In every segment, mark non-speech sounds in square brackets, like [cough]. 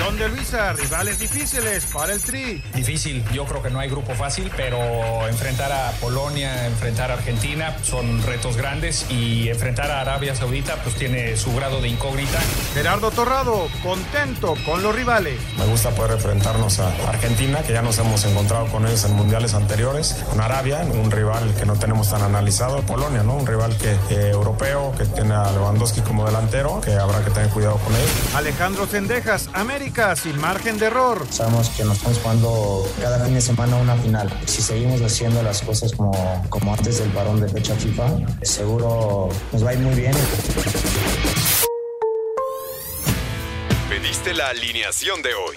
Don de Luisa, rivales difíciles para el Tri. Difícil, yo creo que no hay grupo fácil, pero enfrentar a Polonia, enfrentar a Argentina son retos grandes y enfrentar a Arabia Saudita pues tiene su grado de incógnita. Gerardo Torrado, contento con los rivales. Me gusta poder enfrentarnos a Argentina, que ya nos hemos encontrado con ellos en mundiales anteriores, con Arabia, un rival que no tenemos tan analizado, Polonia, ¿no? Un rival que eh, europeo, que tiene a Lewandowski como delantero, que habrá que tener cuidado con él. Alejandro Sendejas, América sin margen de error. Sabemos que nos estamos jugando cada fin de semana una final. Si seguimos haciendo las cosas como, como antes del varón de fecha FIFA, seguro nos va a ir muy bien. Pediste la alineación de hoy.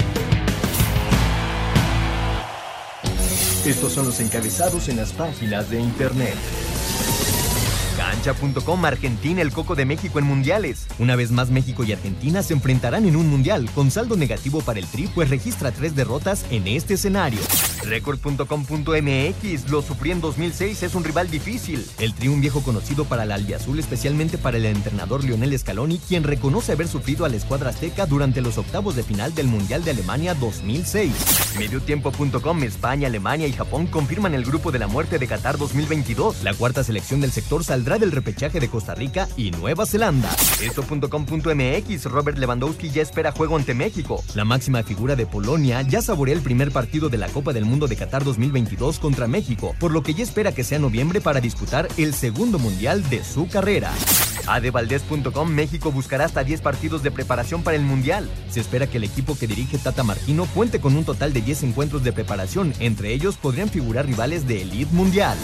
Estos son los encabezados en las páginas de internet. Cancha.com Argentina el coco de México en mundiales. Una vez más México y Argentina se enfrentarán en un mundial con saldo negativo para el Tri pues registra tres derrotas en este escenario. Record.com.mx lo sufrí en 2006 es un rival difícil. El Tri un viejo conocido para la albiazul especialmente para el entrenador Lionel Scaloni quien reconoce haber sufrido a la escuadra azteca durante los octavos de final del Mundial de Alemania 2006. Mediotiempo.com España, Alemania y Japón confirman el grupo de la muerte de Qatar 2022. La cuarta selección del sector saldrá del repechaje de Costa Rica y Nueva Zelanda. Esto.com.mx Robert Lewandowski ya espera juego ante México. La máxima figura de Polonia ya saborea el primer partido de la Copa del Mundo de Qatar 2022 contra México, por lo que ya espera que sea noviembre para disputar el segundo mundial de su carrera. Adevaldez.com México buscará hasta 10 partidos de preparación para el Mundial. Se espera que el equipo que dirige Tata Martino cuente con un total de 10 encuentros de preparación. Entre ellos podrían figurar rivales de Elite Mundial.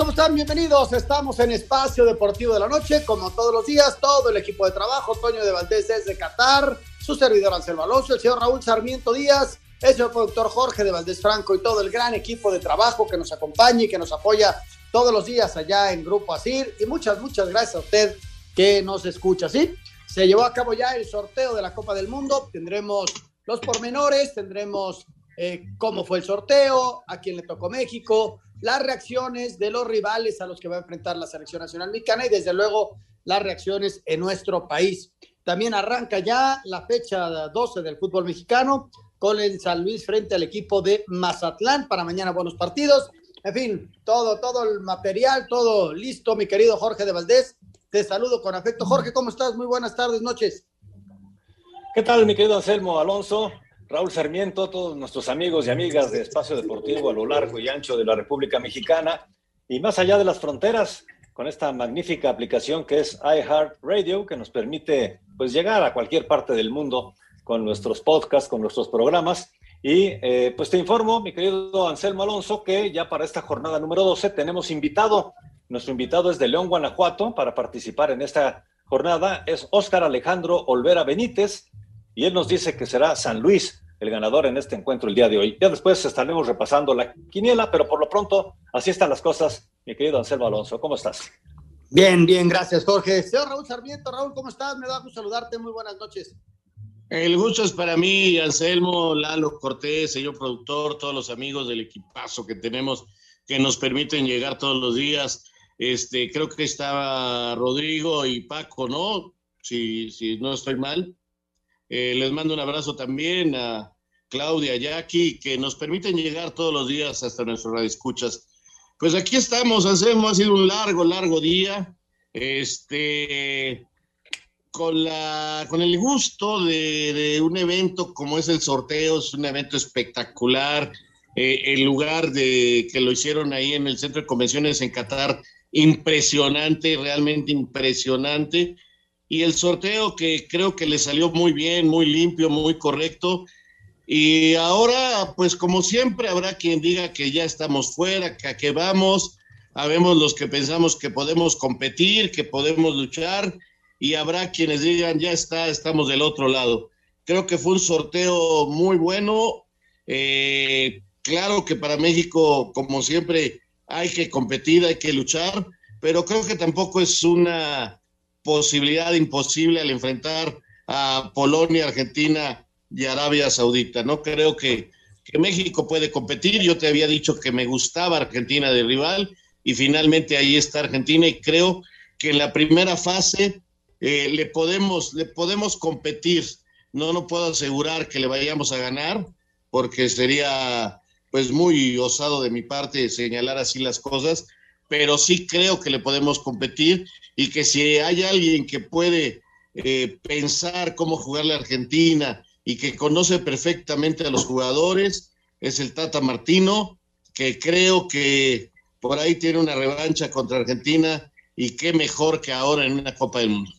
¿Cómo están? Bienvenidos. Estamos en Espacio Deportivo de la Noche, como todos los días, todo el equipo de trabajo, Toño de Valdés desde Qatar, su servidor Anselmo Alonso, el señor Raúl Sarmiento Díaz, el señor productor Jorge de Valdés Franco y todo el gran equipo de trabajo que nos acompaña y que nos apoya todos los días allá en Grupo Asir. Y muchas, muchas gracias a usted que nos escucha. ¿sí? Se llevó a cabo ya el sorteo de la Copa del Mundo. Tendremos los pormenores, tendremos eh, cómo fue el sorteo, a quién le tocó México, las reacciones de los rivales a los que va a enfrentar la selección nacional mexicana y desde luego las reacciones en nuestro país. También arranca ya la fecha 12 del fútbol mexicano con el San Luis frente al equipo de Mazatlán para mañana buenos partidos. En fin, todo, todo el material, todo listo, mi querido Jorge de Valdés. Te saludo con afecto. Jorge, ¿cómo estás? Muy buenas tardes, noches. ¿Qué tal, mi querido Anselmo Alonso? Raúl Sarmiento, todos nuestros amigos y amigas de Espacio Deportivo a lo largo y ancho de la República Mexicana y más allá de las fronteras, con esta magnífica aplicación que es iHeartRadio, que nos permite pues llegar a cualquier parte del mundo con nuestros podcasts, con nuestros programas. Y eh, pues te informo, mi querido Anselmo Alonso, que ya para esta jornada número 12 tenemos invitado. Nuestro invitado es de León, Guanajuato, para participar en esta jornada. Es Óscar Alejandro Olvera Benítez, y él nos dice que será San Luis el ganador en este encuentro el día de hoy. Ya después estaremos repasando la quiniela, pero por lo pronto así están las cosas Mi querido Anselmo Alonso, ¿cómo estás? Bien, bien, gracias, Jorge. Señor Raúl Sarmiento, Raúl, ¿cómo estás? Me da gusto saludarte, muy buenas noches. El gusto es para mí, Anselmo, Lalo Cortés, señor productor, todos los amigos del equipazo que tenemos que nos permiten llegar todos los días. Este, creo que estaba Rodrigo y Paco, ¿no? Si, si no estoy mal. Eh, les mando un abrazo también a Claudia, Jackie, que nos permiten llegar todos los días hasta nuestras radioescuchas. Pues aquí estamos, hacemos, ha sido un largo, largo día. Este, con, la, con el gusto de, un evento como es el sorteo, es un evento espectacular. Eh, el lugar de que lo hicieron ahí en el centro de convenciones en Qatar, impresionante, realmente impresionante. Y el sorteo que creo que le salió muy bien, muy limpio, muy correcto. Y ahora, pues como siempre, habrá quien diga que ya estamos fuera, que a qué vamos. Habemos los que pensamos que podemos competir, que podemos luchar y habrá quienes digan, ya está, estamos del otro lado. Creo que fue un sorteo muy bueno. Eh, claro que para México, como siempre, hay que competir, hay que luchar, pero creo que tampoco es una posibilidad imposible al enfrentar a Polonia, Argentina y Arabia Saudita. No creo que, México puede competir. Yo te había dicho que me gustaba Argentina de rival y finalmente ahí está Argentina y creo que en la primera fase eh, le, podemos, le podemos competir. No, no puedo asegurar que le vayamos a ganar, porque sería pues muy osado de mi parte señalar así las cosas, pero sí creo que le podemos competir y que si hay alguien que puede eh, pensar cómo jugarle a Argentina y que conoce perfectamente a los jugadores, es el Tata Martino, que creo que por ahí tiene una revancha contra Argentina y qué mejor que ahora en una Copa del Mundo.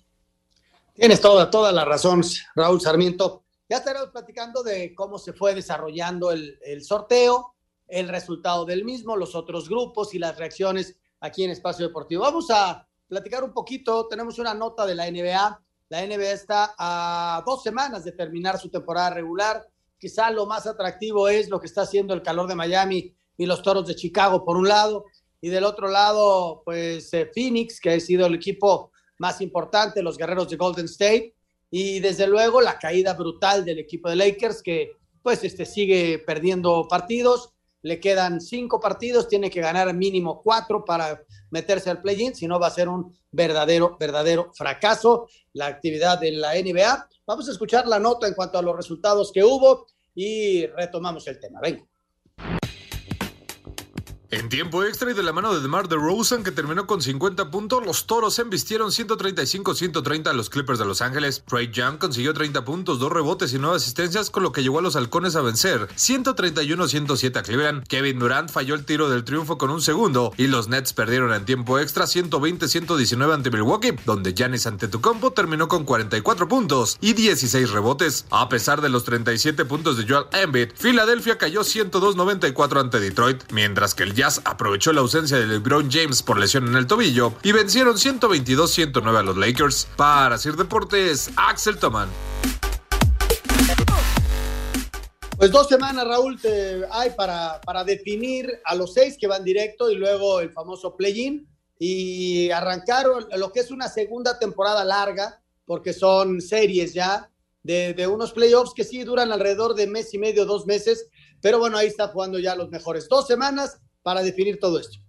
Tienes toda, toda la razón, Raúl Sarmiento. Ya estaremos platicando de cómo se fue desarrollando el, el, sorteo, el resultado del mismo, los otros grupos y las reacciones aquí en Espacio Deportivo. Vamos a platicar un poquito. Tenemos una nota de la NBA. La NBA está a dos semanas de terminar su temporada regular. Quizá lo más atractivo es lo que está haciendo el calor de Miami y los toros de Chicago, por un lado. Y del otro lado, pues eh, Phoenix, que ha sido el equipo más importante, los guerreros de Golden State, y desde luego la caída brutal del equipo de Lakers, que pues este, sigue perdiendo partidos, le quedan cinco partidos, tiene que ganar mínimo cuatro para meterse al play-in, si no va a ser un verdadero, verdadero fracaso la actividad de la NBA. Vamos a escuchar la nota en cuanto a los resultados que hubo y retomamos el tema. Venga. En tiempo extra y de la mano de DeMar DeRozan, que terminó con 50 puntos, los Toros embistieron 135-130 a los Clippers de Los Ángeles. Trey Young consiguió 30 puntos, 2 rebotes y 9 asistencias, con lo que llevó a los halcones a vencer 131-107 a Cleveland. Kevin Durant falló el tiro del triunfo con un segundo y los Nets perdieron en tiempo extra 120-119 ante Milwaukee, donde Giannis Antetokounmpo terminó con 44 puntos y 16 rebotes. A pesar de los 37 puntos de Joel Embiid, Filadelfia cayó 102-94 ante Detroit, mientras que el Jazz aprovechó la ausencia de LeBron James por lesión en el tobillo y vencieron 122-109 a los Lakers. Para Sir Deportes, Axel Toman. Pues dos semanas, Raúl, te hay para, para definir a los seis que van directo y luego el famoso play-in y arrancaron lo que es una segunda temporada larga, porque son series ya de, de unos playoffs que sí duran alrededor de mes y medio, dos meses, pero bueno, ahí está jugando ya los mejores. Dos semanas para definir todo esto?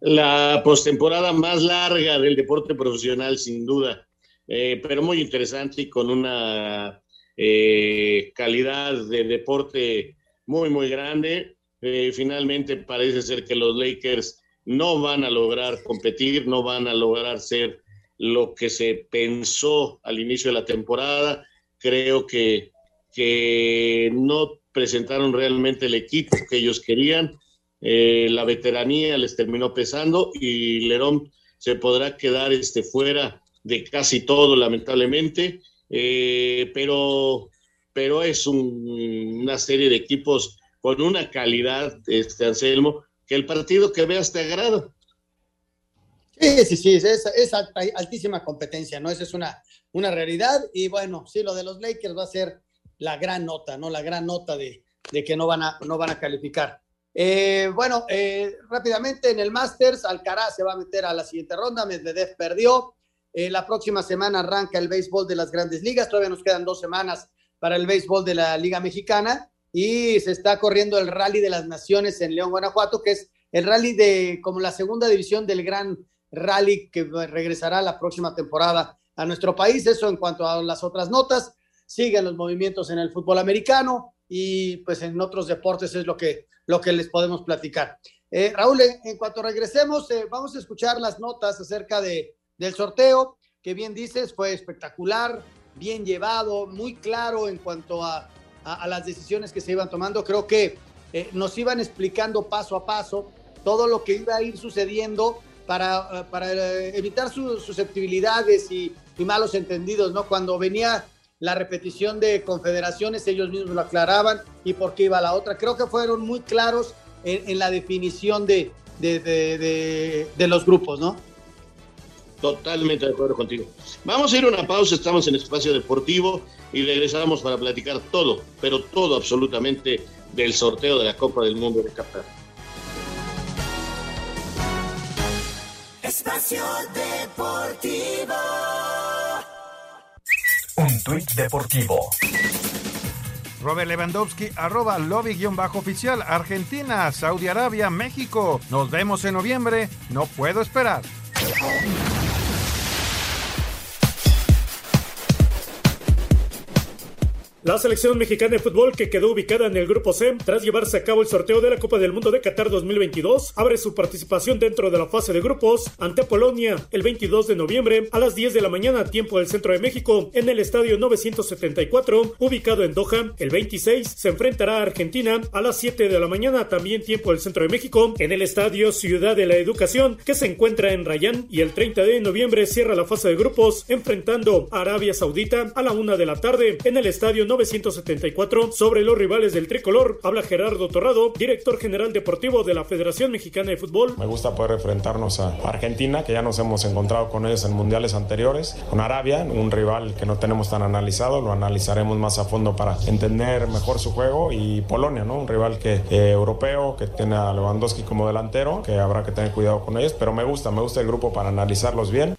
La postemporada más larga del deporte profesional, sin duda, eh, pero muy interesante y con una eh, calidad de deporte muy, muy grande. Eh, finalmente parece ser que los Lakers no van a lograr competir, no van a lograr ser lo que se pensó al inicio de la temporada. Creo que, que no presentaron realmente el equipo que ellos querían eh, la veteranía les terminó pesando y Lerón se podrá quedar este, fuera de casi todo, lamentablemente, eh, pero, pero es una serie de equipos con una calidad, este Anselmo, que el partido que veas te agrada. Sí, sí, sí, es, es altísima competencia, ¿no? Esa es una, una realidad. Y bueno, sí, lo de los Lakers va a ser la gran nota, ¿no? La gran nota de, de que no van a, no van a calificar. Eh, bueno, eh, rápidamente en el Masters, Alcaraz se va a meter a la siguiente ronda, Medvedev perdió. Eh, la próxima semana arranca el béisbol de las grandes ligas, todavía nos quedan dos semanas para el béisbol de la Liga Mexicana y se está corriendo el Rally de las Naciones en León, Guanajuato, que es el rally de como la segunda división del gran rally que regresará la próxima temporada a nuestro país. Eso en cuanto a las otras notas. Siguen los movimientos en el fútbol americano y pues en otros deportes es lo que, lo que les podemos platicar. Eh, Raúl, en, cuanto regresemos, eh, vamos a escuchar las notas acerca de, del sorteo, que bien dices, fue espectacular, bien llevado, muy claro en cuanto a, a, las decisiones que se iban tomando. Creo que eh, nos iban explicando paso a paso todo lo que iba a ir sucediendo para, para evitar sus susceptibilidades y, y malos entendidos, ¿no? Cuando venía la repetición de confederaciones, ellos mismos lo aclaraban y por qué iba la otra. Creo que fueron muy claros en, la definición de, de, los grupos, ¿no? Totalmente de acuerdo contigo. Vamos a ir a una pausa, estamos en Espacio Deportivo y regresamos para platicar todo, pero todo absolutamente del sorteo de la Copa del Mundo de Qatar. Espacio Deportivo. Un tuit deportivo. Robert Lewandowski, arroba lobby-oficial, Argentina, Saudi Arabia, México. Nos vemos en noviembre, no puedo esperar. La selección mexicana de fútbol que quedó ubicada en el grupo C tras llevarse a cabo el sorteo de la Copa del Mundo de Qatar 2022 abre su participación dentro de la fase de grupos ante Polonia el 22 de noviembre a las 10 de la mañana tiempo del centro de México en el estadio 974 ubicado en Doha. El 26 se enfrentará a Argentina a las 7 de la mañana también tiempo del centro de México en el estadio Ciudad de la Educación que se encuentra en Rayán y el 30 de noviembre cierra la fase de grupos enfrentando a Arabia Saudita a la 1 de la tarde en el estadio 974 sobre los rivales del tricolor. Habla Gerardo Torrado, director general deportivo de la Federación Mexicana de Fútbol. Me gusta poder enfrentarnos a Argentina, que ya nos hemos encontrado con ellos en mundiales anteriores, con Arabia, un rival que no tenemos tan analizado, lo analizaremos más a fondo para entender mejor su juego, y Polonia, ¿no? un rival que eh, europeo, que tiene a Lewandowski como delantero, que habrá que tener cuidado con ellos, pero me gusta, me gusta el grupo para analizarlos bien.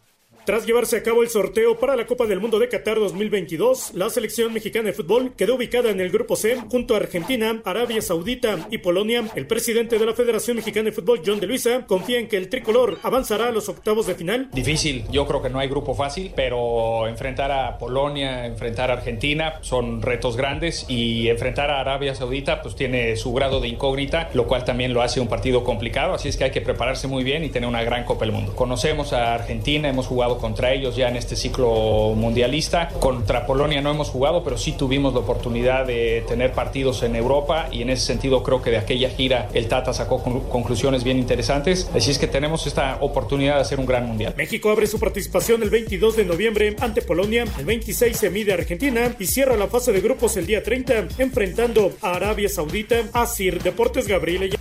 Tras llevarse a cabo el sorteo para la Copa del Mundo de Qatar 2022, la selección mexicana de fútbol quedó ubicada en el grupo C junto a Argentina, Arabia Saudita y Polonia. El presidente de la Federación Mexicana de Fútbol, John de Luisa, confía en que el tricolor avanzará a los octavos de final. Difícil, yo creo que no hay grupo fácil, pero enfrentar a Polonia, enfrentar a Argentina son retos grandes y enfrentar a Arabia Saudita pues tiene su grado de incógnita, lo cual también lo hace un partido complicado, así es que hay que prepararse muy bien y tener una gran Copa del Mundo. Conocemos a Argentina, hemos jugado contra ellos ya en este ciclo mundialista. Contra Polonia no hemos jugado, pero sí tuvimos la oportunidad de tener partidos en Europa y en ese sentido creo que de aquella gira el Tata sacó conclusiones bien interesantes. Así es que tenemos esta oportunidad de hacer un gran mundial. México abre su participación el 22 de noviembre ante Polonia, el 26 se mide a Argentina y cierra la fase de grupos el día 30 enfrentando a Arabia Saudita. a Sir Deportes Gabriel.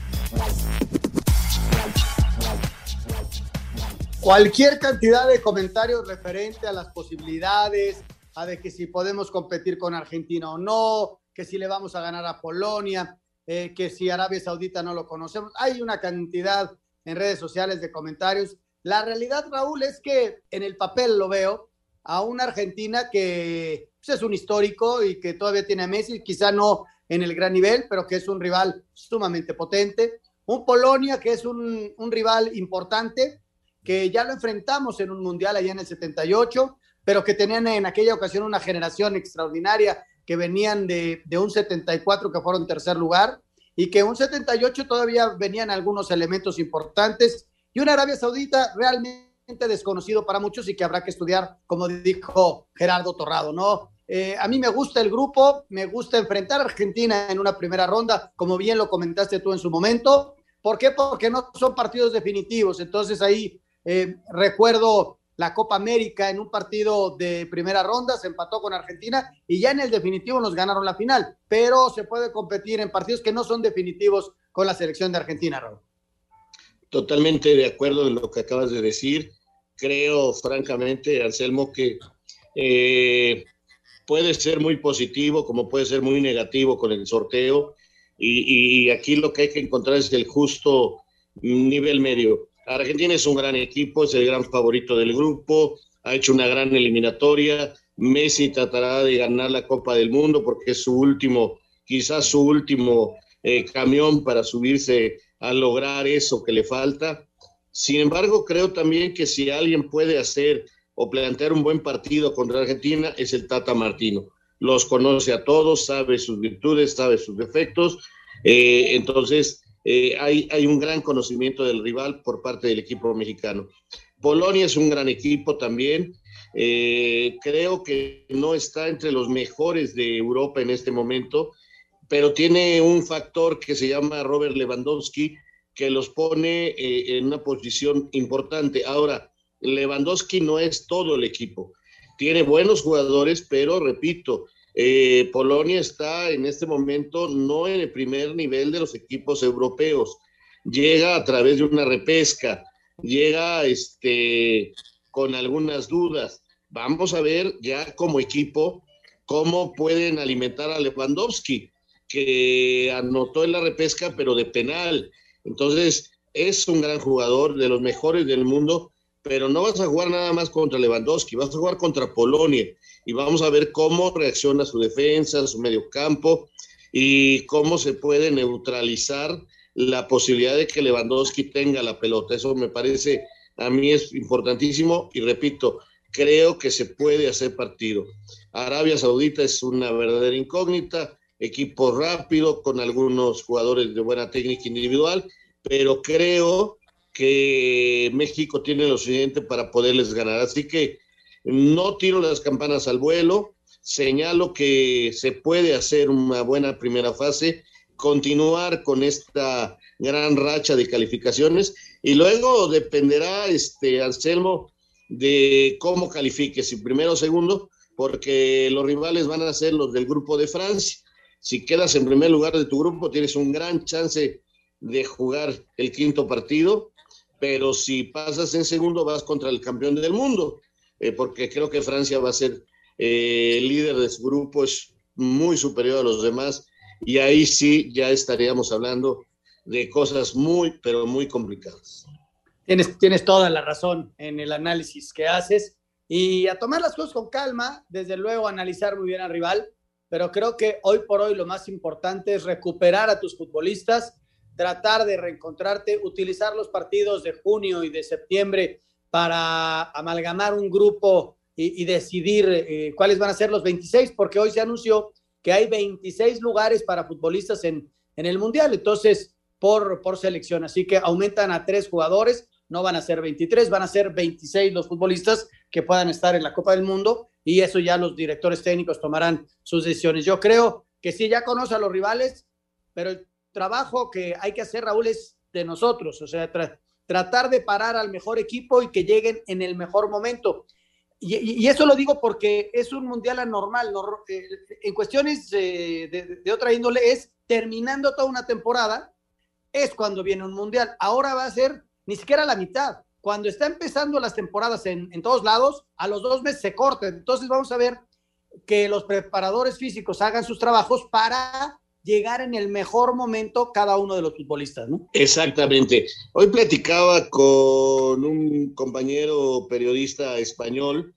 Cualquier cantidad de comentarios referente a las posibilidades, a de que si podemos competir con Argentina o no, que si le vamos a ganar a Polonia, eh, que si Arabia Saudita no lo conocemos. Hay una cantidad en redes sociales de comentarios. La realidad, Raúl, es que en el papel lo veo a una Argentina que pues, es un histórico y que todavía tiene a Messi, quizá no en el gran nivel, pero que es un rival sumamente potente. Un Polonia que es un, un rival importante, que ya lo enfrentamos en un mundial allá en el 78, pero que tenían en aquella ocasión una generación extraordinaria que venían de, de un 74 que fueron tercer lugar y que un 78 todavía venían algunos elementos importantes y una Arabia Saudita realmente desconocido para muchos y que habrá que estudiar, como dijo Gerardo Torrado, ¿no? Eh, a mí me gusta el grupo, me gusta enfrentar a Argentina en una primera ronda, como bien lo comentaste tú en su momento. ¿Por qué? Porque no son partidos definitivos. Entonces ahí eh, recuerdo la Copa América en un partido de primera ronda, se empató con Argentina y ya en el definitivo nos ganaron la final, pero se puede competir en partidos que no son definitivos con la selección de Argentina, Raúl. Totalmente de acuerdo en lo que acabas de decir. Creo, francamente, Anselmo, que eh, puede ser muy positivo como puede ser muy negativo con el sorteo. y, aquí lo que hay que encontrar es el justo nivel medio. Argentina es un gran equipo, es el gran favorito del grupo, ha hecho una gran eliminatoria. Messi tratará de ganar la Copa del Mundo porque es su último, quizás su último eh, camión para subirse a lograr eso que le falta. Sin embargo, creo también que si alguien puede hacer o plantear un buen partido contra Argentina es el Tata Martino. Los conoce a todos, sabe sus virtudes, sabe sus defectos. Eh, entonces, eh, hay, un gran conocimiento del rival por parte del equipo mexicano. Polonia es un gran equipo también. Eh, creo que no está entre los mejores de Europa en este momento, pero tiene un factor que se llama Robert Lewandowski, que los pone en una posición importante. Ahora, Lewandowski no es todo el equipo. Tiene buenos jugadores, pero repito, eh, Polonia está en este momento no en el primer nivel de los equipos europeos. Llega a través de una repesca, llega este, con algunas dudas. Vamos a ver ya como equipo cómo pueden alimentar a Lewandowski, que anotó en la repesca, pero de penal. Entonces, es un gran jugador, de los mejores del mundo, pero no vas a jugar nada más contra Lewandowski, vas a jugar contra Polonia y vamos a ver cómo reacciona su defensa, su medio campo y cómo se puede neutralizar la posibilidad de que Lewandowski tenga la pelota. Eso me parece, a mí es importantísimo y repito, creo que se puede hacer partido. Arabia Saudita es una verdadera incógnita, equipo rápido con algunos jugadores de buena técnica individual, pero creo que México tiene lo suficiente para poderles ganar. Así que no tiro las campanas al vuelo, señalo que se puede hacer una buena primera fase, continuar con esta gran racha de calificaciones y luego dependerá, este, Anselmo, de cómo califique, si primero o segundo, porque los rivales van a ser los del grupo de Francia. Si quedas en primer lugar de tu grupo, tienes un gran chance de jugar el quinto partido pero si pasas en segundo vas contra el campeón del mundo, eh, porque creo que Francia va a ser eh, líder de su grupo, es muy superior a los demás, y ahí sí ya estaríamos hablando de cosas muy, pero muy complicadas. Tienes, tienes toda la razón en el análisis que haces y a tomar las cosas con calma, desde luego analizar muy bien al rival, pero creo que hoy por hoy lo más importante es recuperar a tus futbolistas, tratar de reencontrarte, utilizar los partidos de junio y de septiembre para amalgamar un grupo y, decidir eh, cuáles van a ser los 26, porque hoy se anunció que hay 26 lugares para futbolistas en, en el Mundial, entonces por, por selección, así que aumentan a tres jugadores, no van a ser 23, van a ser 26 los futbolistas que puedan estar en la Copa del Mundo y eso ya los directores técnicos tomarán sus decisiones. Yo creo que sí, ya conoce a los rivales, pero trabajo que hay que hacer, Raúl, es de nosotros, o sea, tratar de parar al mejor equipo y que lleguen en el mejor momento. Y, eso lo digo porque es un mundial anormal. Eh, en cuestiones de, de, otra índole, es terminando toda una temporada, es cuando viene un mundial. Ahora va a ser ni siquiera la mitad. Cuando está empezando las temporadas en, en todos lados, a los dos meses se cortan. Entonces vamos a ver que los preparadores físicos hagan sus trabajos para llegar en el mejor momento cada uno de los futbolistas, ¿no? Exactamente. Hoy platicaba con un compañero periodista español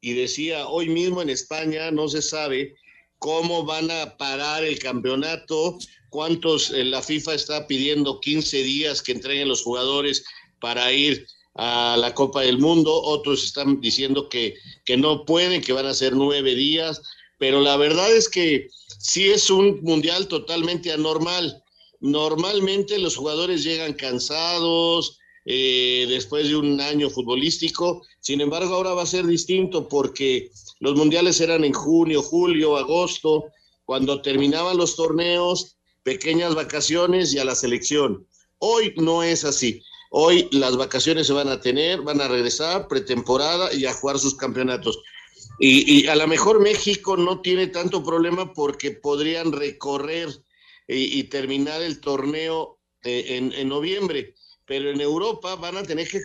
y decía, hoy mismo en España no se sabe cómo van a parar el campeonato, cuántos, eh, la FIFA está pidiendo 15 días que entreguen los jugadores para ir a la Copa del Mundo, otros están diciendo que, que no pueden, que van a ser nueve días, pero la verdad es que sí es un mundial totalmente anormal. Normalmente los jugadores llegan cansados eh, después de un año futbolístico, sin embargo ahora va a ser distinto porque los mundiales eran en junio, julio, agosto, cuando terminaban los torneos, pequeñas vacaciones y a la selección. Hoy no es así. Hoy las vacaciones se van a tener, van a regresar pretemporada y a jugar sus campeonatos. Y, a lo mejor México no tiene tanto problema porque podrían recorrer y, terminar el torneo eh, en, noviembre, pero en Europa van a tener que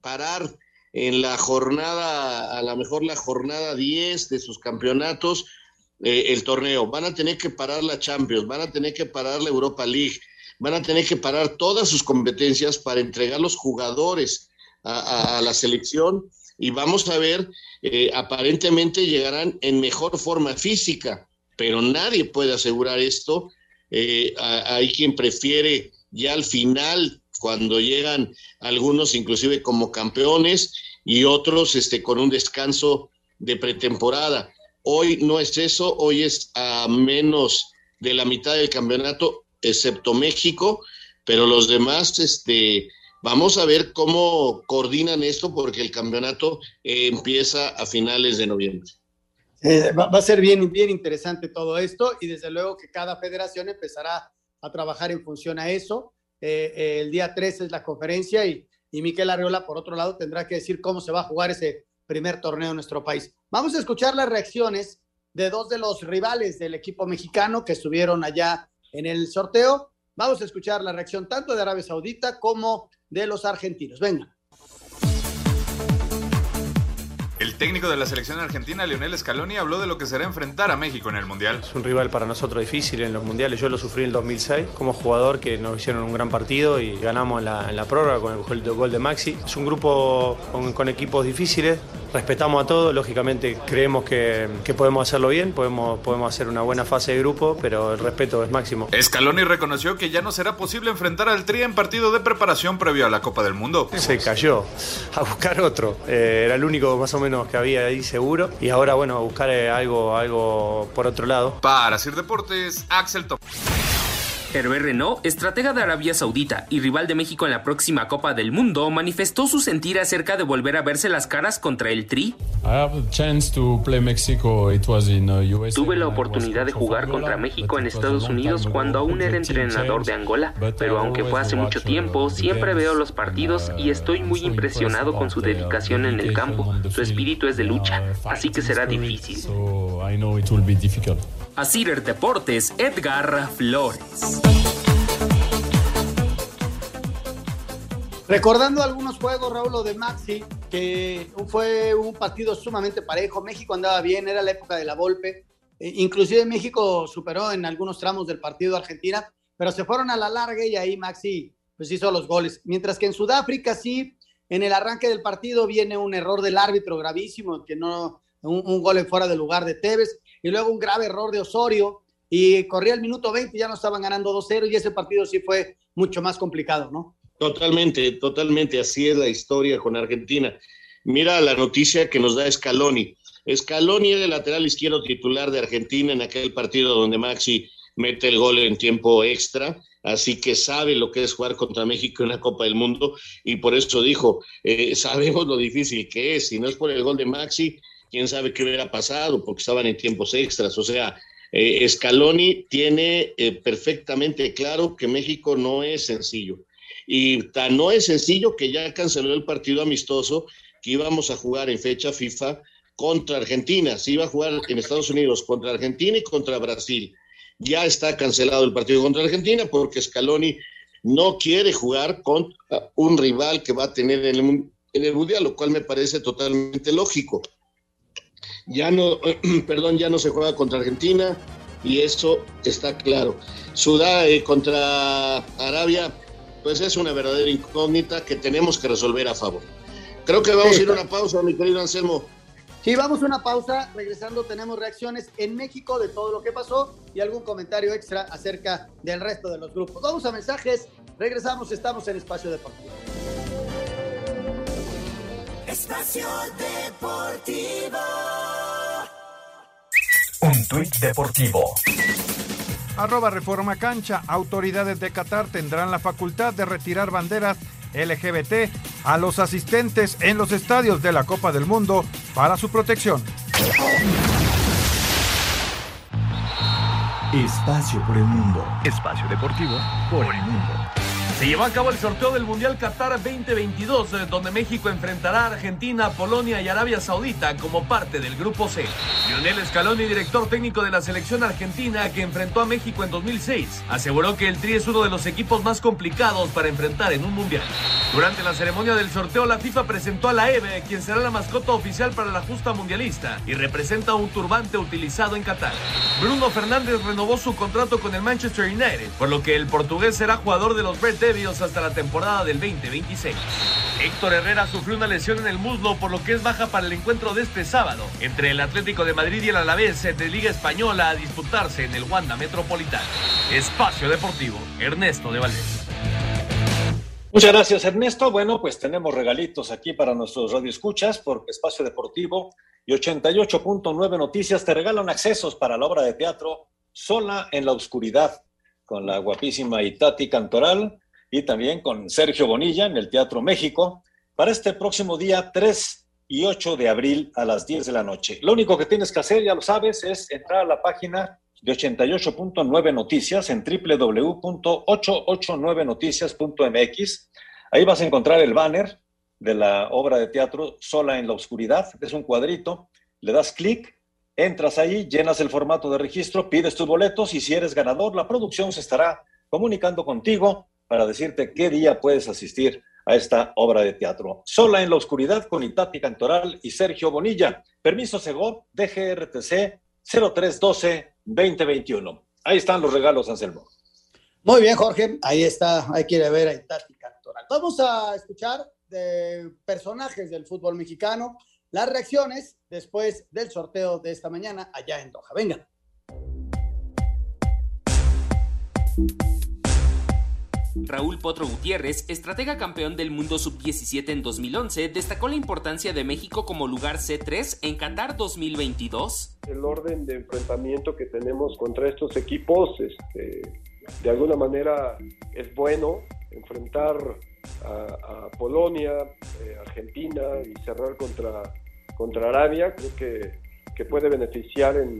parar en la jornada, a lo mejor la jornada 10 de sus campeonatos, eh, el torneo, van a tener que parar la Champions, van a tener que parar la Europa League, van a tener que parar todas sus competencias para entregar los jugadores a, la selección y vamos a ver, eh, aparentemente llegarán en mejor forma física, pero nadie puede asegurar esto. Eh, hay quien prefiere ya al final, cuando llegan algunos inclusive como campeones y otros este, con un descanso de pretemporada. Hoy no es eso, hoy es a menos de la mitad del campeonato, excepto México, pero los demás, este, vamos a ver cómo coordinan esto porque el campeonato eh, empieza a finales de noviembre. Eh, va, a ser bien, bien interesante todo esto y desde luego que cada federación empezará a trabajar en función a eso. Eh, el día 13 es la conferencia y, y Miquel Arriola, por otro lado, tendrá que decir cómo se va a jugar ese primer torneo en nuestro país. Vamos a escuchar las reacciones de dos de los rivales del equipo mexicano que estuvieron allá en el sorteo. Vamos a escuchar la reacción tanto de Arabia Saudita como de los argentinos. Venga. Técnico de la selección argentina, Lionel Scaloni, habló de lo que será enfrentar a México en el Mundial. Es un rival para nosotros difícil en los Mundiales. Yo lo sufrí en el 2006 como jugador que nos hicieron un gran partido y ganamos en la, en la prórroga con el gol de Maxi. Es un grupo con, equipos difíciles. Respetamos a todos, lógicamente creemos que, podemos hacerlo bien, podemos, podemos hacer una buena fase de grupo, pero el respeto es máximo. Scaloni reconoció que ya no será posible enfrentar al Tri en partido de preparación previo a la Copa del Mundo. Se cayó a buscar otro. Eh, era el único más o menos que había ahí seguro. Y ahora, bueno, buscar eh, algo, algo por otro lado. Para Sir Deportes, Axel Top. Hervé Renault, estratega de Arabia Saudita y rival de México en la próxima Copa del Mundo, manifestó su sentir acerca de volver a verse las caras contra el Tri. Tuve la oportunidad de jugar contra México en Estados Unidos cuando aún era entrenador de Angola, pero aunque fue hace mucho tiempo, siempre veo los partidos y estoy muy impresionado con su dedicación en el campo. Su espíritu es de lucha, así que será difícil. A Cider Deportes, Edgar Flores. Recordando algunos juegos, Raúl, de Maxi, que fue un partido sumamente parejo. México andaba bien, era la época de la Volpe. Eh, inclusive México superó en algunos tramos del partido Argentina, pero se fueron a la larga y ahí Maxi pues hizo los goles. Mientras que en Sudáfrica sí, en el arranque del partido viene un error del árbitro gravísimo, que no, un, un gol en fuera de lugar de Tevez y luego un grave error de Osorio y corría el minuto 20 y ya no estaban ganando 2-0 y ese partido sí fue mucho más complicado, ¿no? Totalmente, totalmente, así es la historia con Argentina. Mira la noticia que nos da Scaloni. Scaloni era el lateral izquierdo titular de Argentina en aquel partido donde Maxi mete el gol en tiempo extra, así que sabe lo que es jugar contra México en la Copa del Mundo y por eso dijo, eh, [laughs] sabemos lo difícil que es, si no es por el gol de Maxi, quién sabe qué hubiera pasado, porque estaban en tiempos extras. O sea, eh, Scaloni tiene eh, perfectamente claro que México no es sencillo. Y tan no es sencillo que ya canceló el partido amistoso que íbamos a jugar en fecha FIFA contra Argentina. Se iba a jugar en Estados Unidos contra Argentina y contra Brasil. Ya está cancelado el partido contra Argentina porque Scaloni no quiere jugar contra un rival que va a tener en el, en el Mundial, lo cual me parece totalmente lógico ya no, [clears throat] perdón, ya no se juega contra Argentina y eso está claro. Sudá eh, contra Arabia, pues es una verdadera incógnita que tenemos que resolver a favor. Creo que vamos a ir a una pausa, mi querido Anselmo. Sí, vamos a una pausa. Regresando tenemos reacciones en México de todo lo que pasó y algún comentario extra acerca del resto de los grupos. Vamos a mensajes. Regresamos, estamos en Espacio Deportivo. Espacio Deportivo. Un tuit deportivo. Arroba Reforma Cancha. Autoridades de Qatar tendrán la facultad de retirar banderas LGBT a los asistentes en los estadios de la Copa del Mundo para su protección. Espacio por el mundo. Espacio deportivo por el mundo. Se llevó a cabo el sorteo del Mundial Qatar 2022, eh, donde México enfrentará a Argentina, Polonia y Arabia Saudita como parte del Grupo C. Lionel Scaloni, director técnico de la selección argentina que enfrentó a México en 2006, aseguró que el Tri es uno de los equipos más complicados para enfrentar en un Mundial. Durante la ceremonia del sorteo, la FIFA presentó a la EVE, quien será la mascota oficial para la justa mundialista y representa un turbante utilizado en Qatar. Bruno Fernández renovó su contrato con el Manchester United, por lo que el portugués será jugador de los Red Hasta la temporada del 2026. Héctor Herrera sufrió una lesión en el muslo, por lo que es baja para el encuentro de este sábado entre el Atlético de Madrid y el Alavés de Liga Española a disputarse en el Wanda Metropolitano. Espacio Deportivo, Ernesto de Valdés. Muchas gracias, Ernesto. Bueno, pues tenemos regalitos aquí para nuestros radioescuchas por Espacio Deportivo y 88.9 Noticias te regalan accesos para la obra de teatro Sola en la Oscuridad con la guapísima Itati Cantoral y también con Sergio Bonilla en el Teatro México para este próximo día 3 y 8 de abril a las 10 de la noche. Lo único que tienes que hacer, ya lo sabes, es entrar a la página de 88.9 Noticias en www.889noticias.mx. Ahí vas a encontrar el banner de la obra de teatro Sola en la Oscuridad. Es un cuadrito, le das clic, entras ahí, llenas el formato de registro, pides tus boletos y si eres ganador, la producción se estará comunicando contigo para decirte qué día puedes asistir a esta obra de teatro. Sola en la Oscuridad con Itati Cantoral y Sergio Bonilla. Permiso Segov, DGRTC 0312-2021. Ahí están los regalos, Anselmo. Muy bien, Jorge. Ahí está. Ahí quiere ver a Itati Cantoral. Vamos a escuchar de personajes del fútbol mexicano las reacciones después del sorteo de esta mañana allá en Doha. Venga. Raúl Potro Gutiérrez, estratega campeón del mundo sub-17 en 2011, destacó la importancia de México como lugar C3 en Qatar 2022. El orden de enfrentamiento que tenemos contra estos equipos, este, de alguna manera es bueno enfrentar a, Polonia, eh, Argentina y cerrar contra, contra Arabia, creo que, que puede beneficiar en,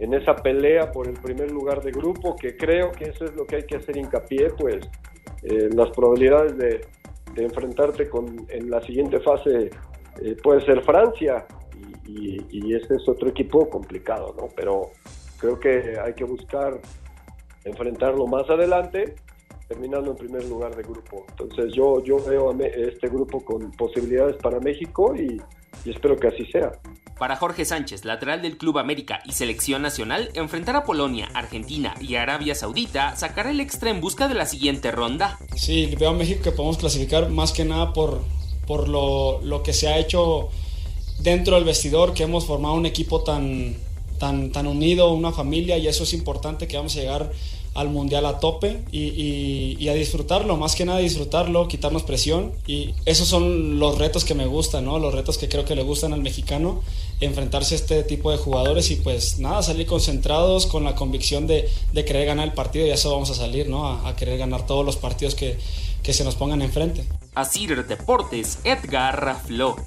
en esa pelea por el primer lugar de grupo, que creo que eso es lo que hay que hacer hincapié, pues eh, las probabilidades de, enfrentarte con, en la siguiente fase eh, puede ser Francia y, y, ese es otro equipo complicado, ¿no? Pero creo que hay que buscar enfrentarlo más adelante terminando en primer lugar de grupo. Entonces yo, yo veo a este grupo con posibilidades para México y, y espero que así sea. Para Jorge Sánchez, lateral del Club América y selección nacional, enfrentar a Polonia, Argentina y Arabia Saudita sacará el extra en busca de la siguiente ronda. Sí, veo a México que podemos clasificar más que nada por, por lo, lo, que se ha hecho dentro del vestidor, que hemos formado un equipo tan, tan, tan unido, una familia, y eso es importante que vamos a llegar al mundial a tope y, a disfrutarlo, más que nada disfrutarlo, quitarnos presión y esos son los retos que me gustan, ¿no? Los retos que creo que le gustan al mexicano, enfrentarse a este tipo de jugadores y pues nada, salir concentrados con la convicción de, querer ganar el partido y eso vamos a salir, ¿no? A, querer ganar todos los partidos que, que se nos pongan enfrente. Asir Deportes, Edgar Flores.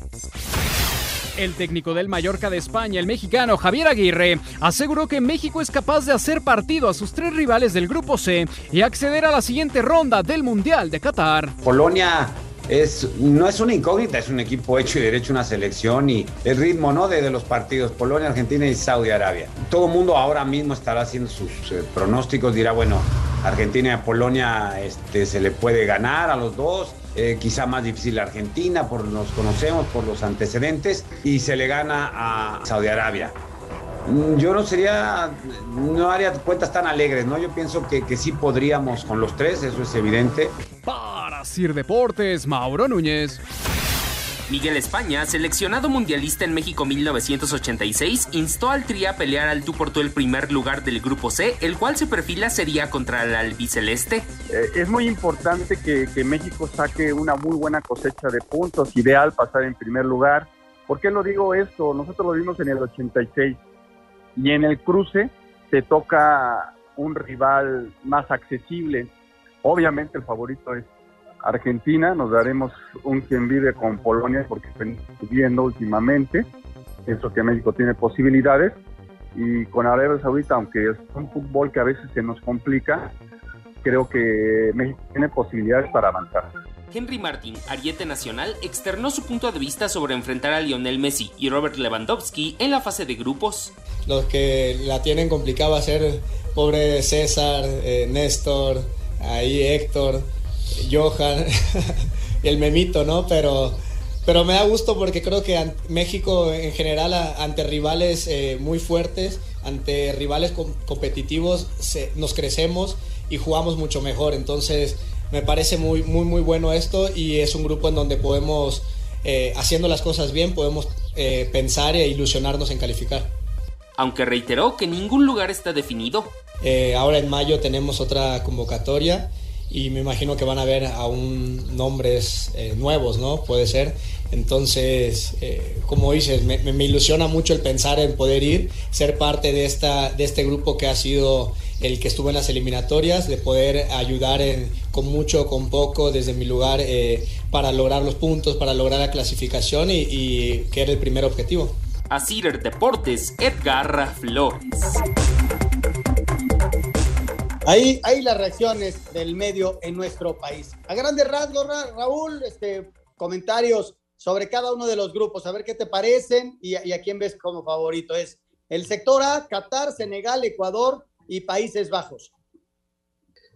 El técnico del Mallorca de España, el mexicano Javier Aguirre, aseguró que México es capaz de hacer partido a sus tres rivales del Grupo C y acceder a la siguiente ronda del Mundial de Qatar. Polonia es, no es una incógnita, es un equipo hecho y derecho, una selección y el ritmo ¿no? de, los partidos, Polonia, Argentina y Saudi Arabia. Todo el mundo ahora mismo estará haciendo sus eh, pronósticos, dirá, bueno, Argentina y Polonia este, se le puede ganar a los dos, eh, quizá más difícil Argentina, por nos conocemos, por los antecedentes, y se le gana a Saudi Arabia. Mm, yo no sería, no haría cuentas tan alegres, ¿no? Yo pienso que, que sí podríamos con los tres, eso es evidente. Para Sir Deportes, Mauro Núñez. Miguel España, seleccionado mundialista en México 1986, instó al Tri a pelear al tú por tú el primer lugar del Grupo C, el cual se perfila sería contra el albiceleste. Eh, es muy importante que, que, México saque una muy buena cosecha de puntos, ideal pasar en primer lugar. ¿Por qué lo digo esto? Nosotros lo vimos en el 86 y en el cruce te toca un rival más accesible. Obviamente el favorito es Argentina, nos daremos un quien vive con Polonia porque están subiendo últimamente, eso que México tiene posibilidades, y con Arabia Saudita, aunque es un fútbol que a veces se nos complica, creo que México tiene posibilidades para avanzar. Henry Martin, ariete nacional, externó su punto de vista sobre enfrentar a Lionel Messi y Robert Lewandowski en la fase de grupos. Los que la tienen complicada va a ser pobre César, eh, Néstor, ahí Héctor, Johan, [laughs] el memito, ¿no? Pero, pero me da gusto porque creo que México en general ante rivales eh, muy fuertes, ante rivales competitivos, nos crecemos y jugamos mucho mejor. Entonces me parece muy, muy, muy bueno esto y es un grupo en donde podemos, eh, haciendo las cosas bien, podemos eh, pensar e ilusionarnos en calificar. Aunque reiteró que ningún lugar está definido. ahora en mayo tenemos otra convocatoria y me imagino que van a haber aún nombres eh, nuevos, ¿no? Puede ser. Entonces, eh, como dices, me, ilusiona mucho el pensar en poder ir, ser parte de, esta, de este grupo que ha sido el que estuvo en las eliminatorias, de poder ayudar con mucho con poco desde mi lugar eh, para lograr los puntos, para lograr la clasificación y, y que era el primer objetivo. Así Deportes, Edgar Flores. Ahí, ahí las reacciones del medio en nuestro país. A grandes rasgos, Raúl, este, comentarios sobre cada uno de los grupos, a ver qué te parecen y, a quién ves como favorito. Es el sector A, Qatar, Senegal, Ecuador y Países Bajos.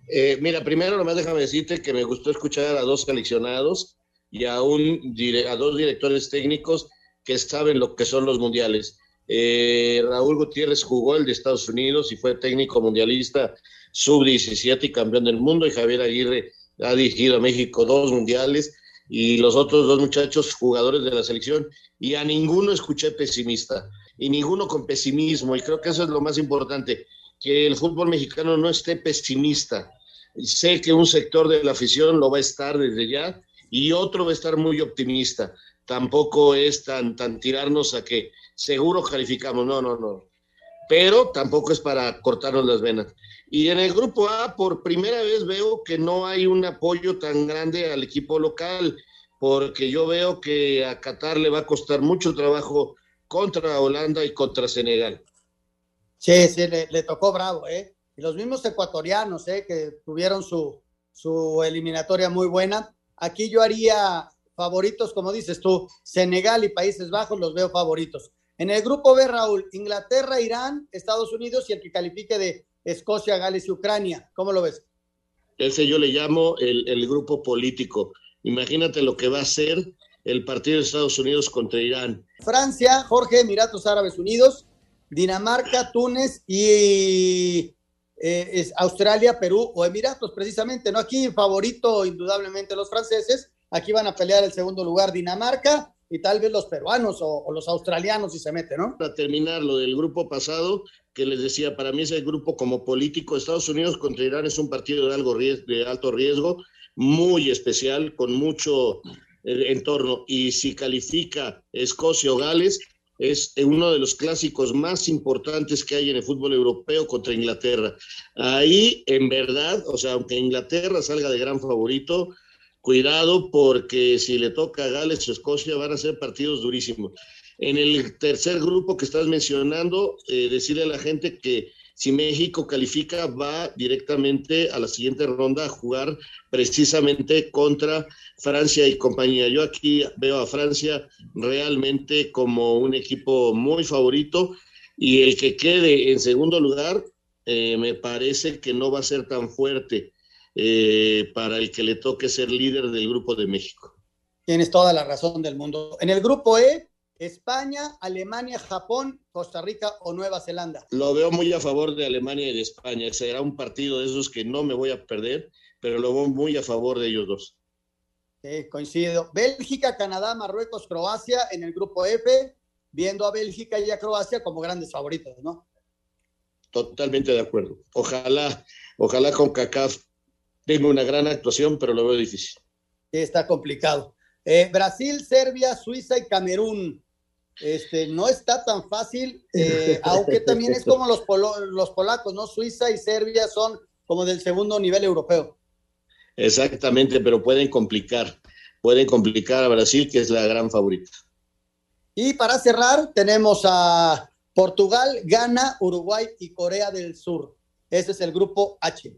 Eh, mira, primero nomás déjame decirte que me gustó escuchar a dos seleccionados y a, un, a dos directores técnicos que saben lo que son los mundiales. Eh, Raúl Gutiérrez jugó el de Estados Unidos y fue técnico mundialista sub-17 y campeón del mundo, y Javier Aguirre ha dirigido a México dos mundiales, y los otros dos muchachos jugadores de la selección, y a ninguno escuché pesimista, y ninguno con pesimismo, y creo que eso es lo más importante, que el fútbol mexicano no esté pesimista. Sé que un sector de la afición lo va a estar desde ya, y otro va a estar muy optimista. Tampoco es tan, tan tirarnos a que seguro calificamos, no, no, no. Pero tampoco es para cortarnos las venas. Y en el grupo A, por primera vez veo que no hay un apoyo tan grande al equipo local, porque yo veo que a Qatar le va a costar mucho trabajo contra Holanda y contra Senegal. Sí, sí, le, tocó bravo, ¿eh? Y los mismos ecuatorianos, ¿eh? Que tuvieron su, su eliminatoria muy buena. Aquí yo haría favoritos, como dices tú, Senegal y Países Bajos los veo favoritos. En el grupo B, Raúl, Inglaterra, Irán, Estados Unidos y el que califique de Escocia, Gales y Ucrania. ¿Cómo lo ves? Ese yo le llamo el, grupo político. Imagínate lo que va a ser el partido de Estados Unidos contra Irán. Francia, Jorge, Emiratos Árabes Unidos, Dinamarca, Túnez y eh, Australia, Perú o Emiratos, precisamente. ¿no? Aquí favorito indudablemente los franceses. Aquí van a pelear el segundo lugar Dinamarca y tal vez los peruanos o, los australianos si se mete, ¿no? Para terminar lo del grupo pasado, que les decía, para mí ese grupo como político, Estados Unidos contra Irán es un partido de, algo de alto riesgo, muy especial, con mucho eh, entorno, y si califica Escocia o Gales, es uno de los clásicos más importantes que hay en el fútbol europeo contra Inglaterra. Ahí, en verdad, o sea, aunque Inglaterra salga de gran favorito, cuidado porque si le toca a Gales o Escocia van a ser partidos durísimos. En el tercer grupo que estás mencionando, eh, decirle a la gente que si México califica va directamente a la siguiente ronda a jugar precisamente contra Francia y compañía. Yo aquí veo a Francia realmente como un equipo muy favorito y el que quede en segundo lugar eh, me parece que no va a ser tan fuerte eh, para el que le toque ser líder del Grupo de México. Tienes toda la razón del mundo. En el Grupo E, España, Alemania, Japón, Costa Rica o Nueva Zelanda. Lo veo muy a favor de Alemania y de España. Será un partido de esos que no me voy a perder, pero lo veo muy a favor de ellos dos. Sí, coincido. Bélgica, Canadá, Marruecos, Croacia en el grupo F, viendo a Bélgica y a Croacia como grandes favoritos, ¿no? Totalmente de acuerdo. Ojalá, ojalá con CACAF tengo una gran actuación, pero lo veo difícil. Está complicado. Eh, Brasil, Serbia, Suiza y Camerún. Este, no está tan fácil, eh, [laughs] aunque también es como los, los polacos, ¿no? Suiza y Serbia son como del segundo nivel europeo. Exactamente, pero pueden complicar, pueden complicar a Brasil, que es la gran favorita. Y para cerrar, tenemos a Portugal, Ghana, Uruguay y Corea del Sur. Ese es el grupo H.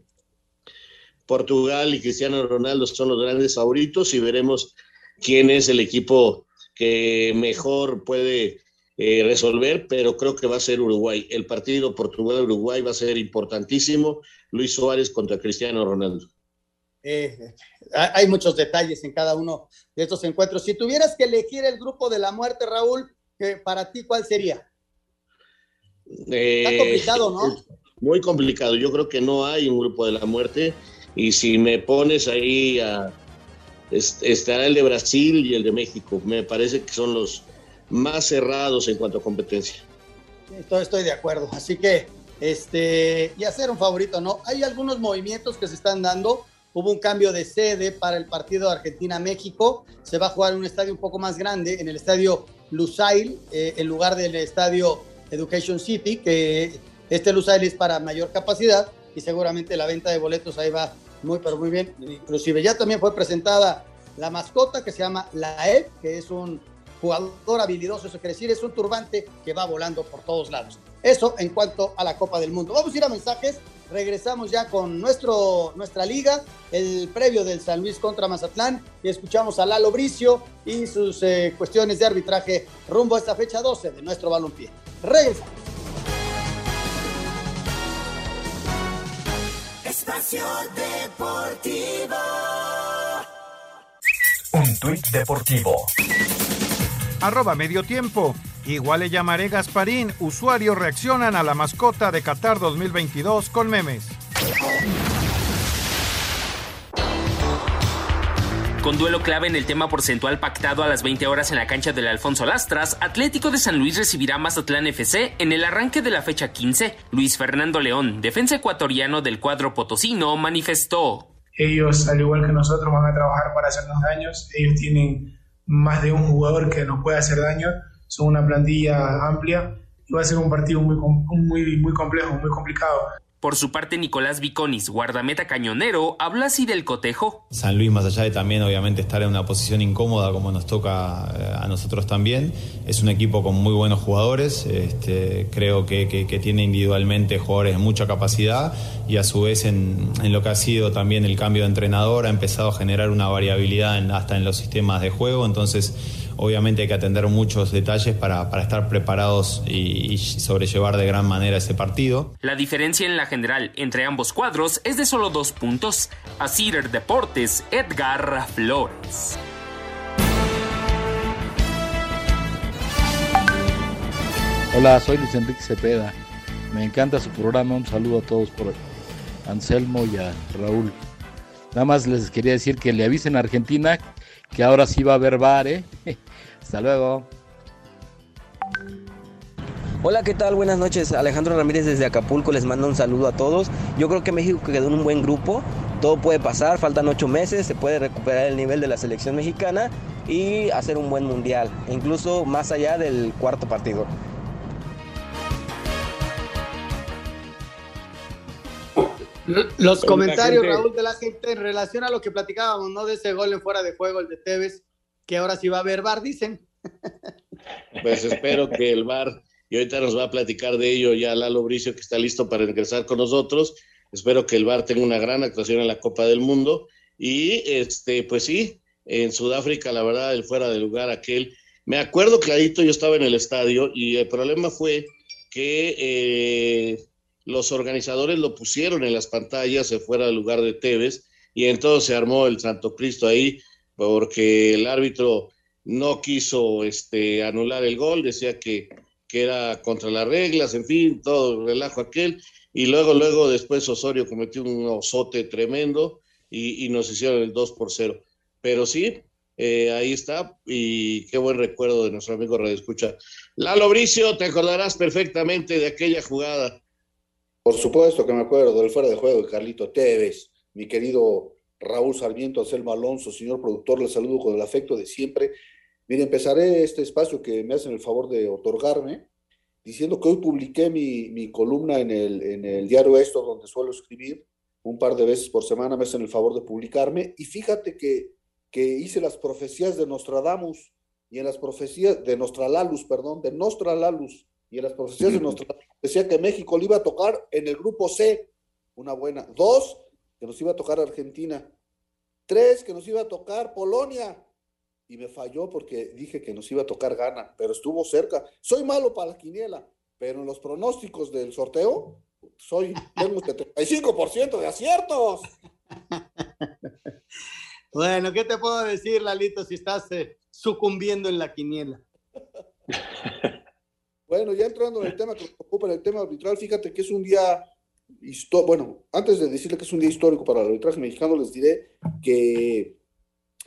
Portugal y Cristiano Ronaldo son los grandes favoritos y veremos quién es el equipo que mejor puede eh, resolver, pero creo que va a ser Uruguay. El partido Portugal-Uruguay va a ser importantísimo. Luis Suárez contra Cristiano Ronaldo. eh, hay muchos detalles en cada uno de estos encuentros. Si tuvieras que elegir el grupo de la muerte, Raúl, para ti, ¿cuál sería? Eh, Está complicado, ¿no? Muy complicado. Yo creo que no hay un grupo de la muerte. Y si me pones ahí a, estará el de Brasil y el de México. Me parece que son los más cerrados en cuanto a competencia. Estoy, de acuerdo. Así que, este, y hacer un favorito, ¿no? Hay algunos movimientos que se están dando. Hubo un cambio de sede para el partido Argentina-México. Se va a jugar en un estadio un poco más grande, en el estadio Lusail, eh, en lugar del estadio Education City, que este Lusail es para mayor capacidad y seguramente la venta de boletos ahí va muy, pero muy bien. Inclusive ya también fue presentada la mascota que se llama la E, que es un jugador habilidoso, eso quiere es un turbante que va volando por todos lados. Eso en cuanto a la Copa del Mundo. Vamos a ir a mensajes. Regresamos ya con nuestro, nuestra liga, el previo del San Luis contra Mazatlán, y escuchamos a Lalo Bricio y sus eh, cuestiones de arbitraje rumbo a esta fecha 12 de nuestro balompié. Regresamos. Espacio Deportivo. Un tuit deportivo. Arroba medio tiempo. Igual le llamaré Gasparín. Usuarios reaccionan a la mascota de Qatar 2022 con memes. Con duelo clave en el tema porcentual pactado a las 20 horas en la cancha del Alfonso Lastras, Atlético de San Luis recibirá Mazatlán FC en el arranque de la fecha 15. Luis Fernando León, defensa ecuatoriano del cuadro potosino, manifestó. Ellos, al igual que nosotros, van a trabajar para hacernos daños. Ellos tienen más de un jugador que nos puede hacer daño. Son una plantilla amplia y va a ser un partido muy, muy, muy complejo, muy complicado. Por su parte, Nicolás Viconis, guardameta cañonero, habla así del cotejo. San Luis, más allá de también obviamente estar en una posición incómoda como nos toca eh, a nosotros también, es un equipo con muy buenos jugadores, este, creo que, tiene individualmente jugadores de mucha capacidad y a su vez en, lo que ha sido también el cambio de entrenador ha empezado a generar una variabilidad hasta en los sistemas de juego, entonces obviamente hay que atender muchos detalles para, estar preparados y, sobrellevar de gran manera ese partido. La diferencia en la general entre ambos cuadros es de solo dos puntos. A Cider Deportes, Edgar Flores. Hola, soy Luis Enrique Cepeda. Me encanta su programa. Un saludo a todos por Anselmo y a Raúl. Nada más les quería decir que le avisen a Argentina que ahora sí va a haber bar, ¿eh? Hasta luego. Hola, ¿qué tal? Buenas noches. Alejandro Ramírez desde Acapulco les mando un saludo a todos. Yo creo que México quedó en un buen grupo. Todo puede pasar, faltan ocho meses, se puede recuperar el nivel de la selección mexicana y hacer un buen mundial, incluso más allá del cuarto partido. Los comentarios, Raúl, de la gente en relación a lo que platicábamos, ¿no? De ese gol en fuera de juego, el de Tevez, que ahora sí va a haber bar, dicen. Pues espero que el bar, y ahorita nos va a platicar de ello ya Lalo Bricio, que está listo para ingresar con nosotros. Espero que el bar tenga una gran actuación en la Copa del Mundo. Y este, pues sí, en Sudáfrica, la verdad, el fuera de lugar aquel. Me acuerdo clarito, yo estaba en el estadio y el problema fue que eh, los organizadores lo pusieron en las pantallas fuera del lugar de Tevez y entonces se armó el Santo Cristo ahí porque el árbitro no quiso este, anular el gol, decía que, era contra las reglas, en fin, todo el relajo aquel. Y luego, luego después Osorio cometió un osote tremendo y, nos hicieron el 2 por 0. Pero sí, eh, ahí está, y qué buen recuerdo de nuestro amigo Radio Escucha. Lalo Bricio, te acordarás perfectamente de aquella jugada. Por supuesto que me acuerdo del fuera de juego de Carlito Tevez, mi querido Raúl Sarmiento, Anselmo Alonso, señor productor, les saludo con el afecto de siempre. Mire, empezaré este espacio que me hacen el favor de otorgarme, diciendo que hoy publiqué mi, columna en el, en el diario Esto, donde suelo escribir un par de veces por semana, me hacen el favor de publicarme, y fíjate que, que hice las profecías de Nostradamus, y en las profecías de Nostralalus, perdón, de Nostralalus, y en las profecías de [laughs] Nostradamus decía que México le iba a tocar en el grupo C, una buena. Dos, que nos iba a tocar Argentina. Tres, que nos iba a tocar Polonia. Y me falló porque dije que nos iba a tocar Ghana, pero estuvo cerca. Soy malo para la quiniela, pero en los pronósticos del sorteo, soy, tengo 75% de aciertos. [laughs] bueno, ¿qué te puedo decir, Lalito, si estás eh, sucumbiendo en la quiniela? [laughs] bueno, ya entrando en el tema que nos ocupa, en el tema arbitral, fíjate que es un día bueno, antes de decirle que es un día histórico para el arbitraje mexicano, les diré que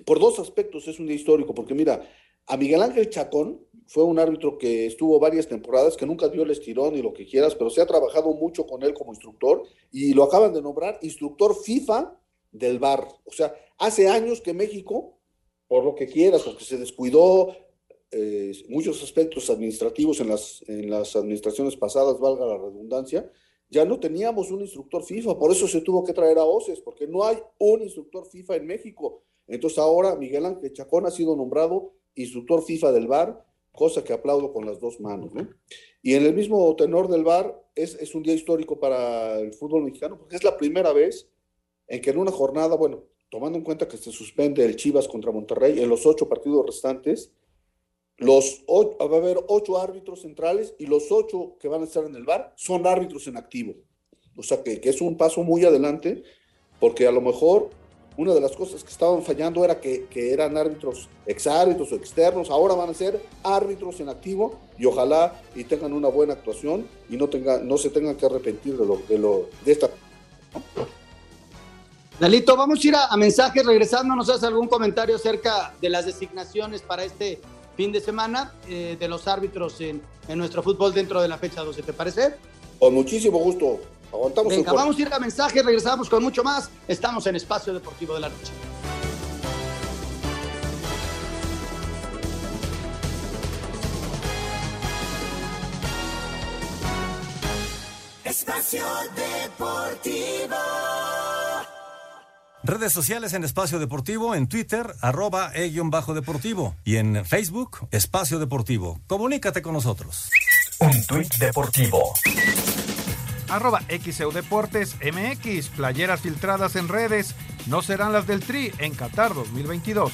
por dos aspectos es un día histórico, porque mira, a Miguel Ángel Chacón fue un árbitro que estuvo varias temporadas, que nunca dio el estirón ni lo que quieras, pero se ha trabajado mucho con él como instructor y lo acaban de nombrar instructor FIFA del VAR. O sea, hace años que México, por lo que quieras, porque se descuidó eh, muchos aspectos administrativos en las, en las administraciones pasadas, valga la redundancia, ya no teníamos un instructor FIFA, por eso se tuvo que traer a OCES, porque no hay un instructor FIFA en México. Entonces ahora Miguel Ángel Chacón ha sido nombrado instructor FIFA del VAR, cosa que aplaudo con las dos manos. Y en el mismo tenor del VAR, es, es un día histórico para el fútbol mexicano, porque es la primera vez en que en una jornada, bueno, tomando en cuenta que se suspende el Chivas contra Monterrey, en los ocho partidos restantes, los va a haber ocho árbitros centrales y los ocho que van a estar en el bar son árbitros en activo. O sea que, que, es un paso muy adelante, porque a lo mejor una de las cosas que estaban fallando era que, que eran árbitros exárbitros o externos, ahora van a ser árbitros en activo y ojalá y tengan una buena actuación y no, tenga, no se tengan que arrepentir de, lo, de, lo, de esta. Dalito, vamos a ir a, a mensajes regresando, ¿nos hace algún comentario acerca de las designaciones para este fin de semana eh, de los árbitros en, en, nuestro fútbol dentro de la fecha 12. ¿Te parece? Con muchísimo gusto. Aguantamos Venga, vamos a ir a mensaje, regresamos con mucho más. Estamos en Espacio Deportivo de la Noche. Espacio Deportivo. Redes sociales en Espacio Deportivo, en Twitter, arroba e-bajo deportivo y en Facebook, Espacio Deportivo. Comunícate con nosotros. Un tuit deportivo. Arroba XEU Deportes MX, playeras filtradas en redes, no serán las del Tri en Qatar 2022.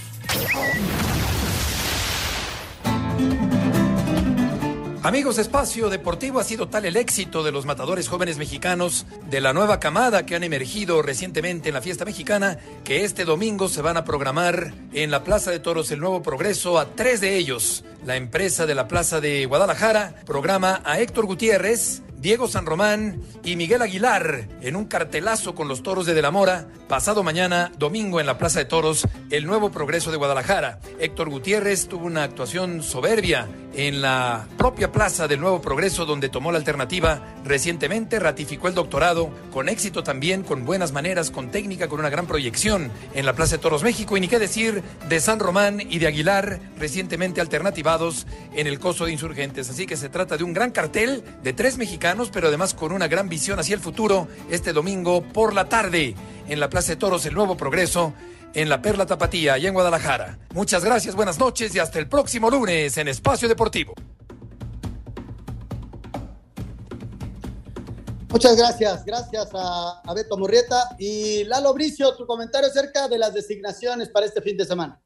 Amigos, Espacio Deportivo ha sido tal el éxito de los matadores jóvenes mexicanos de la nueva camada que han emergido recientemente en la fiesta mexicana que este domingo se van a programar en la Plaza de Toros el Nuevo Progreso a tres de ellos. La empresa de la Plaza de Guadalajara programa a Héctor Gutiérrez, Diego San Román y Miguel Aguilar en un cartelazo con los toros de De la Mora, pasado mañana, domingo en la Plaza de Toros, el nuevo progreso de Guadalajara. Héctor Gutiérrez tuvo una actuación soberbia en la propia plaza del Nuevo Progreso, donde tomó la alternativa recientemente, ratificó el doctorado, con éxito también, con buenas maneras, con técnica, con una gran proyección en la Plaza de Toros México. Y ni qué decir de San Román y de Aguilar, recientemente alternativados en el coso de insurgentes. Así que se trata de un gran cartel de tres mexicanos, pero además con una gran visión hacia el futuro, este domingo por la tarde en la Plaza de Toros, el Nuevo Progreso en la Perla Tapatía, allá en Guadalajara. Muchas gracias, buenas noches y hasta el próximo lunes en Espacio Deportivo. Muchas gracias, gracias a, a, Beto Murrieta. Y Lalo Bricio, tu comentario acerca de las designaciones para este fin de semana.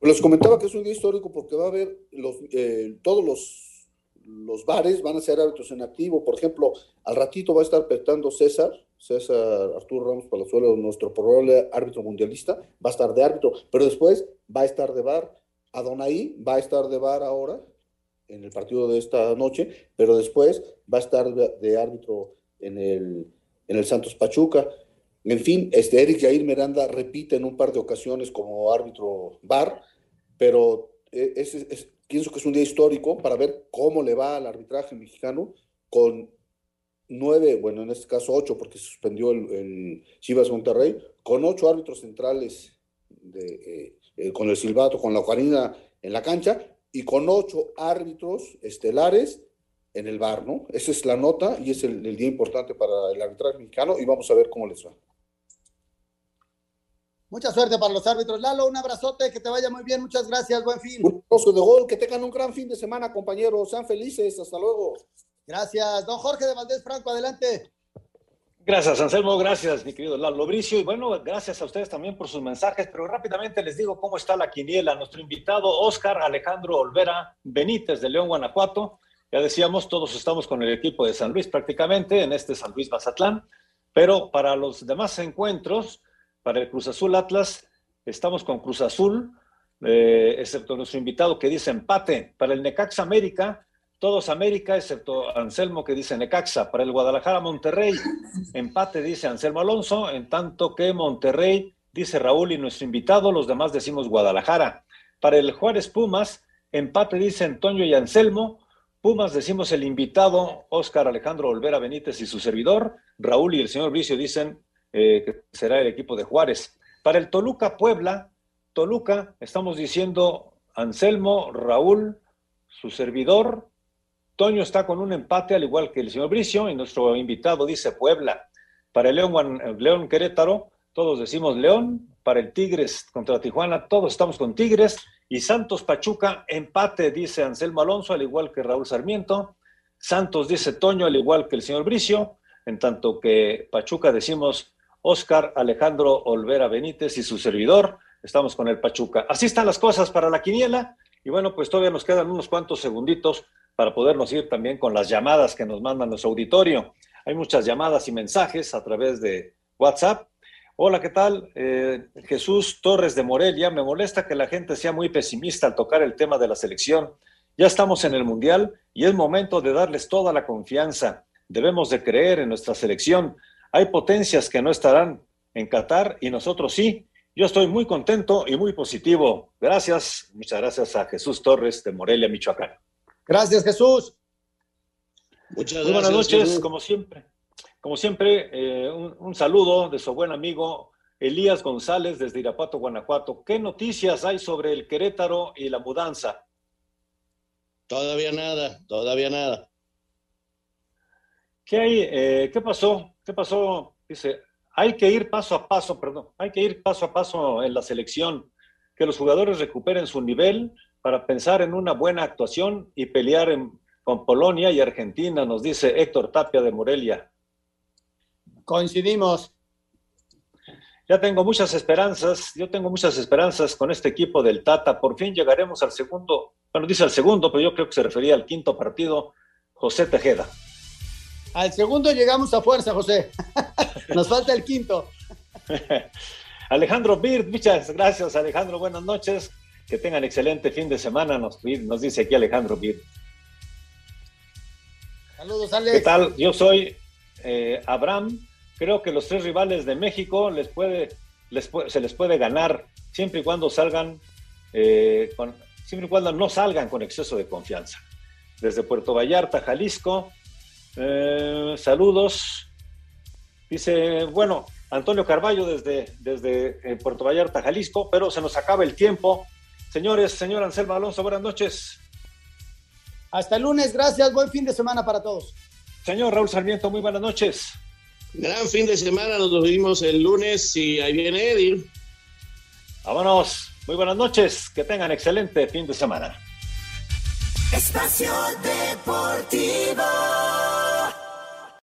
Les comentaba que es un día histórico porque va a haber los, eh, todos los, los bares van a ser árbitros en activo. Por ejemplo, al ratito va a estar petando César, César Arturo Ramos Palazuelo, nuestro probable árbitro mundialista, va a estar de árbitro, pero después va a estar de bar. Adonai va a estar de bar ahora, en el partido de esta noche, pero después va a estar de, árbitro en el, en el Santos Pachuca. En fin, este Eric Jair Miranda repite en un par de ocasiones como árbitro bar, pero es, es, pienso que es un día histórico para ver cómo le va al arbitraje mexicano con nueve, bueno, en este caso ocho, porque suspendió el, Chivas Monterrey, con ocho árbitros centrales eh, eh, con el silbato, con la ocarina en la cancha, y con ocho árbitros estelares en el bar, ¿no? Esa es la nota y es el, día importante para el arbitraje mexicano y vamos a ver cómo les va. Mucha suerte para los árbitros. Lalo, un abrazote, que te vaya muy bien. Muchas gracias, buen fin. Abrazo de gol, que tengan un gran fin de semana, compañeros. Sean felices, hasta luego. Gracias. Don Jorge de Valdés Franco, adelante. Gracias, Anselmo. Gracias, mi querido Lalo Bricio. Y bueno, gracias a ustedes también por sus mensajes. Pero rápidamente les digo cómo está la quiniela. Nuestro invitado, Oscar Alejandro Olvera Benítez, de León, Guanajuato. Ya decíamos, todos estamos con el equipo de San Luis prácticamente en este San Luis Mazatlán. Pero para los demás encuentros, Para el Cruz Azul Atlas, estamos con Cruz Azul, eh, excepto nuestro invitado que dice empate. Para el Necaxa América, todos América, excepto Anselmo que dice Necaxa. Para el Guadalajara Monterrey, empate dice Anselmo Alonso, en tanto que Monterrey dice Raúl y nuestro invitado, los demás decimos Guadalajara. Para el Juárez Pumas, empate dice Antonio y Anselmo. Pumas decimos el invitado, Óscar Alejandro Olvera Benítez y su servidor. Raúl y el señor Bricio dicen eh, que será el equipo de Juárez. Para el Toluca Puebla, Toluca, estamos diciendo Anselmo, Raúl, su servidor. Toño está con un empate, al igual que el señor Bricio, y nuestro invitado dice Puebla. Para el León, León Querétaro, todos decimos León. Para el Tigres contra Tijuana, todos estamos con Tigres. Y Santos Pachuca, empate, dice Anselmo Alonso, al igual que Raúl Sarmiento. Santos dice Toño, al igual que el señor Bricio. En tanto que Pachuca decimos Oscar Alejandro Olvera Benítez y su servidor. Estamos con el Pachuca. Así están las cosas para la quiniela. Y bueno, pues todavía nos quedan unos cuantos segunditos para podernos ir también con las llamadas que nos mandan nuestro auditorio. Hay muchas llamadas y mensajes a través de WhatsApp. Hola, ¿qué tal? Eh, Jesús Torres de Morelia. Me molesta que la gente sea muy pesimista al tocar el tema de la selección. Ya estamos en el Mundial y es momento de darles toda la confianza. Debemos de creer en nuestra selección. Hay potencias que no estarán en Qatar y nosotros sí. Yo estoy muy contento y muy positivo. Gracias, muchas gracias a Jesús Torres de Morelia, Michoacán. Gracias, Jesús. Muchas gracias. buenas noches, como siempre. Como siempre, eh, un, un, saludo de su buen amigo Elías González desde Irapuato, Guanajuato. ¿Qué noticias hay sobre el Querétaro y la mudanza? Todavía nada, todavía nada. ¿Qué hay? Eh, ¿Qué pasó? ¿Qué pasó? Dice, hay que ir paso a paso, perdón, hay que ir paso a paso en la selección, que los jugadores recuperen su nivel para pensar en una buena actuación y pelear con Polonia y Argentina, nos dice Héctor Tapia de Morelia. Coincidimos. Ya tengo muchas esperanzas, yo tengo muchas esperanzas con este equipo del Tata. Por fin llegaremos al segundo, bueno, dice al segundo, pero yo creo que se refería al quinto partido, José Tejeda. Al segundo llegamos a fuerza, José. [laughs] Nos falta el quinto. [laughs] Alejandro Bird, muchas gracias, Alejandro. Buenas noches. Que tengan excelente fin de semana, nos, nos dice aquí Alejandro Bird. Saludos, Alex. ¿Qué tal? Yo soy eh, Abraham. Creo que los tres rivales de México les puede, les se les puede ganar siempre y cuando salgan, eh, con, siempre y cuando no salgan con exceso de confianza. Desde Puerto Vallarta, Jalisco, eh, saludos. Dice, bueno, Antonio Carballo desde, desde eh, Puerto Vallarta, Jalisco, pero se nos acaba el tiempo. Señores, señor Anselmo Alonso, buenas noches. Hasta el lunes, gracias, buen fin de semana para todos. Señor Raúl Sarmiento, muy buenas noches. Gran fin de semana, nos vimos el lunes y ahí viene Eddie. Vámonos, muy buenas noches, que tengan excelente fin de semana. Espacio Deportivo.